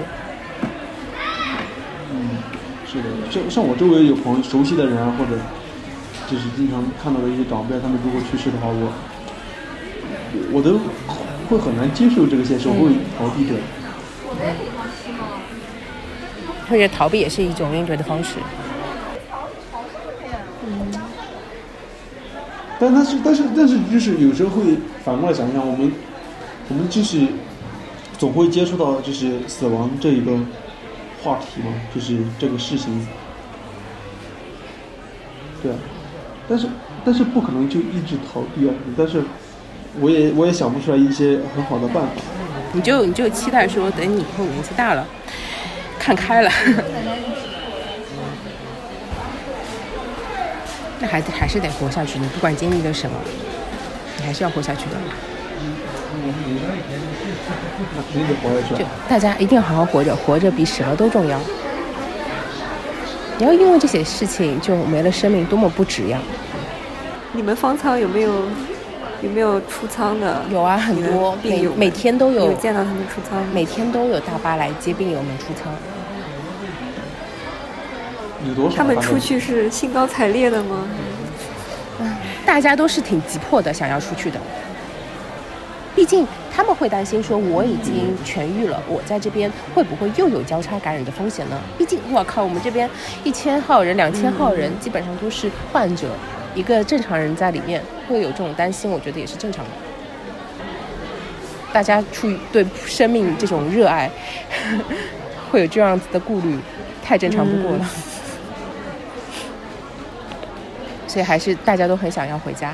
[SPEAKER 3] 嗯，是的，像像我周围有朋友熟悉的人啊，或者就是经常看到的一些长辈，他们如果去世的话，我我都会很难接受这个现实，我会逃避的。
[SPEAKER 1] 或者逃避也是一种应对的方式。
[SPEAKER 3] 但但是但是但是就是有时候会反过来想一想，我们我们就是总会接触到就是死亡这一个话题嘛，就是这个事情。对，但是但是不可能就一直逃避啊，但是我也我也想不出来一些很好的办法。
[SPEAKER 1] 你就你就期待说，等你以后年纪大了，看开了，那还还是得活下去。你不管经历了什么，你还是要活下去的。就
[SPEAKER 3] 啊。
[SPEAKER 1] 大家一定要好好活着，活着比什么都重要。你要因为这些事情就没了生命，多么不值呀！
[SPEAKER 4] 你们方舱有没有有没有出舱的？
[SPEAKER 1] 有啊，很多，每每天都有
[SPEAKER 4] 有见到他们出舱？
[SPEAKER 1] 每天都有大巴来接病友们出舱。
[SPEAKER 3] 有多少？
[SPEAKER 4] 他们出去是兴高采烈的吗？
[SPEAKER 1] 大家都是挺急迫的，想要出去的。毕竟他们会担心说，我已经痊愈了，我在这边会不会又有交叉感染的风险呢？毕竟，我靠，我们这边一千号人、两千号人，基本上都是患者，一个正常人在里面会有这种担心，我觉得也是正常的。大家出于对生命这种热爱，会有这样子的顾虑，太正常不过了。所以还是大家都很想要回家。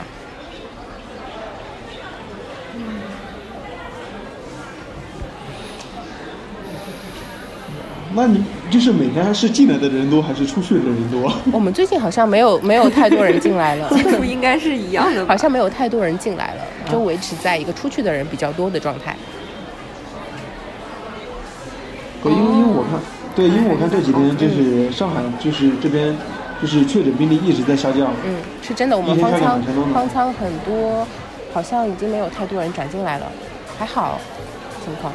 [SPEAKER 3] 那你就是每天是进来的人多还是出去的人多？
[SPEAKER 1] 我们最近好像没有没有太多人进来了，
[SPEAKER 4] 基数应该是一样的
[SPEAKER 1] 好？像没有太多人进来了，就维持在一个出去的人比较多的状态。
[SPEAKER 3] 对，因为因为我看，对，因为我看这几天就是上海，就是这边就是确诊病例一直在下降。
[SPEAKER 1] 嗯，是真的，我们方舱方舱很多，好像已经没有太多人转进来了，还好情况。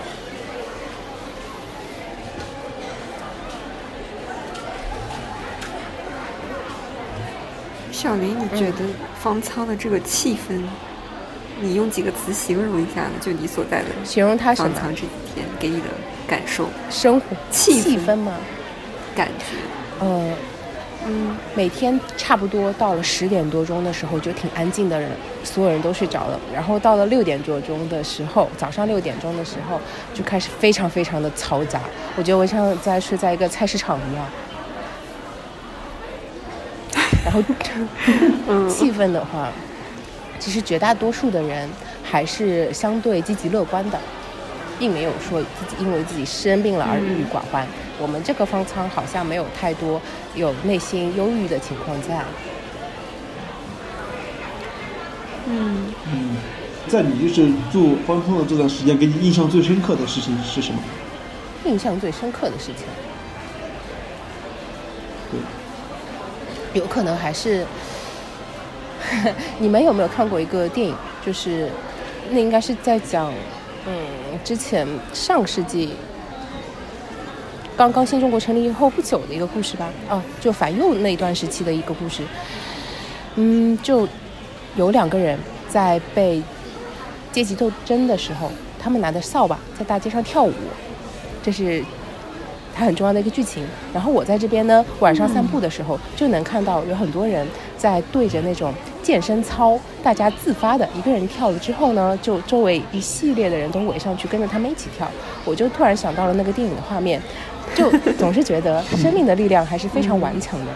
[SPEAKER 4] 小林，你觉得方舱的这个气氛，你用几个词形容一下呢？就你所在的
[SPEAKER 1] 形容它什么？
[SPEAKER 4] 方舱这几天给你的感受、
[SPEAKER 1] 生活
[SPEAKER 4] 气氛
[SPEAKER 1] 气氛吗？
[SPEAKER 4] 感觉，
[SPEAKER 1] 呃，嗯，每天差不多到了十点多钟的时候就挺安静的人，所有人都睡着了。然后到了六点多钟的时候，早上六点钟的时候就开始非常非常的嘈杂，我觉得我像在睡在一个菜市场一样。然后，气氛的话，其实绝大多数的人还是相对积极乐观的，并没有说自己因为自己生病了而郁郁寡欢。我们这个方舱好像没有太多有内心忧郁的情况在。
[SPEAKER 4] 嗯，
[SPEAKER 3] 嗯，在你就是住方舱的这段时间，给你印象最深刻的事情是什么？
[SPEAKER 1] 印象最深刻的事情，
[SPEAKER 3] 对，
[SPEAKER 1] 有可能还是 你们有没有看过一个电影？就是那应该是在讲，嗯，之前上世纪刚刚新中国成立以后不久的一个故事吧？啊，就反右那一段时期的一个故事。嗯，就有两个人在被阶级斗争的时候，他们拿着扫把在大街上跳舞，这是它很重要的一个剧情。然后我在这边呢，晚上散步的时候就能看到有很多人在对着那种健身操，大家自发的，一个人跳了之后呢，就周围一系列的人都围上去跟着他们一起跳。我就突然想到了那个电影的画面，就总是觉得生命的力量还是非常顽强的。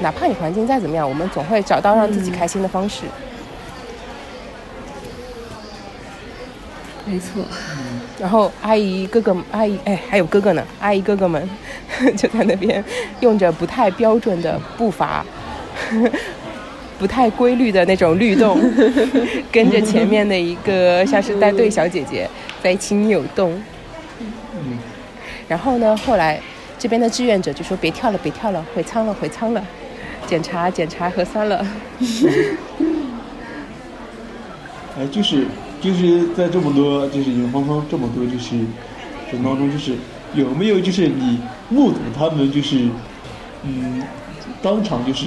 [SPEAKER 1] 哪怕你环境再怎么样，我们总会找到让自己开心的方式。
[SPEAKER 4] 没错。
[SPEAKER 1] 然后阿姨哥哥阿姨哎还有哥哥呢，阿姨哥哥们 就在那边用着不太标准的步伐，不太规律的那种律动，跟着前面的一个像是带队小姐姐在一起扭动。然后呢，后来这边的志愿者就说别跳了，别跳了，回舱了，回舱了，检查检查核酸了。
[SPEAKER 3] 哎，就是就是在这么多就是你们方舱这么多就是人当中，就是有没有就是你目睹他们就是嗯当场就是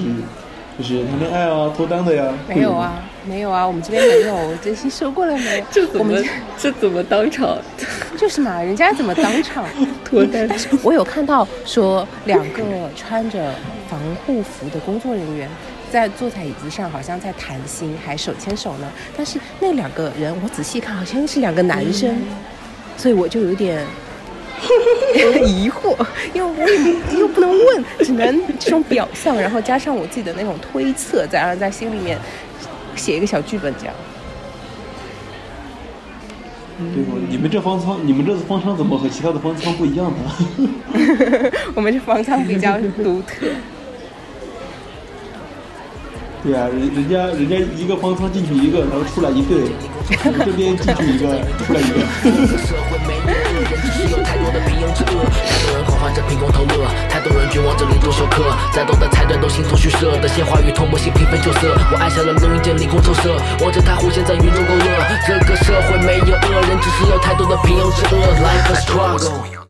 [SPEAKER 3] 就是谈恋爱啊脱单的呀？
[SPEAKER 1] 没有啊，没有啊，我们这边没有，真心说过了没有？
[SPEAKER 4] 这怎么
[SPEAKER 1] 我们
[SPEAKER 4] 这怎么当场
[SPEAKER 1] 就是嘛，人家怎么当场 脱单？但 是我有看到说两个穿着防护服的工作人员在坐在椅子上，好像在谈心，还手牵手呢。但是那两个人，我仔细看，好像是两个男生，所以我就有点疑惑，因为我也又不能问，只能这种表象，然后加上我自己的那种推测，再然后在心里面写一个小剧本这样。
[SPEAKER 3] 对吧？你们这方舱，你们这方舱怎么和其他的方舱不一样呢？
[SPEAKER 1] 我们这方舱比较独特。
[SPEAKER 3] 对啊，人人家人家一个方舱进去一个，然后出来一对，我这边进去一个，出来一个。
[SPEAKER 2] 社会没日，人只是有太多的平庸之恶，太多人狂欢着凭空投乐，太多人绝望着临终休克，再多的菜单都形同虚设的鲜花与唾沫星平分秋色。我爱上了录音间凌空抽射，望着它弧线在云中勾勒。这个社会没有恶人，只是有太多的平庸之恶。Life a struggle。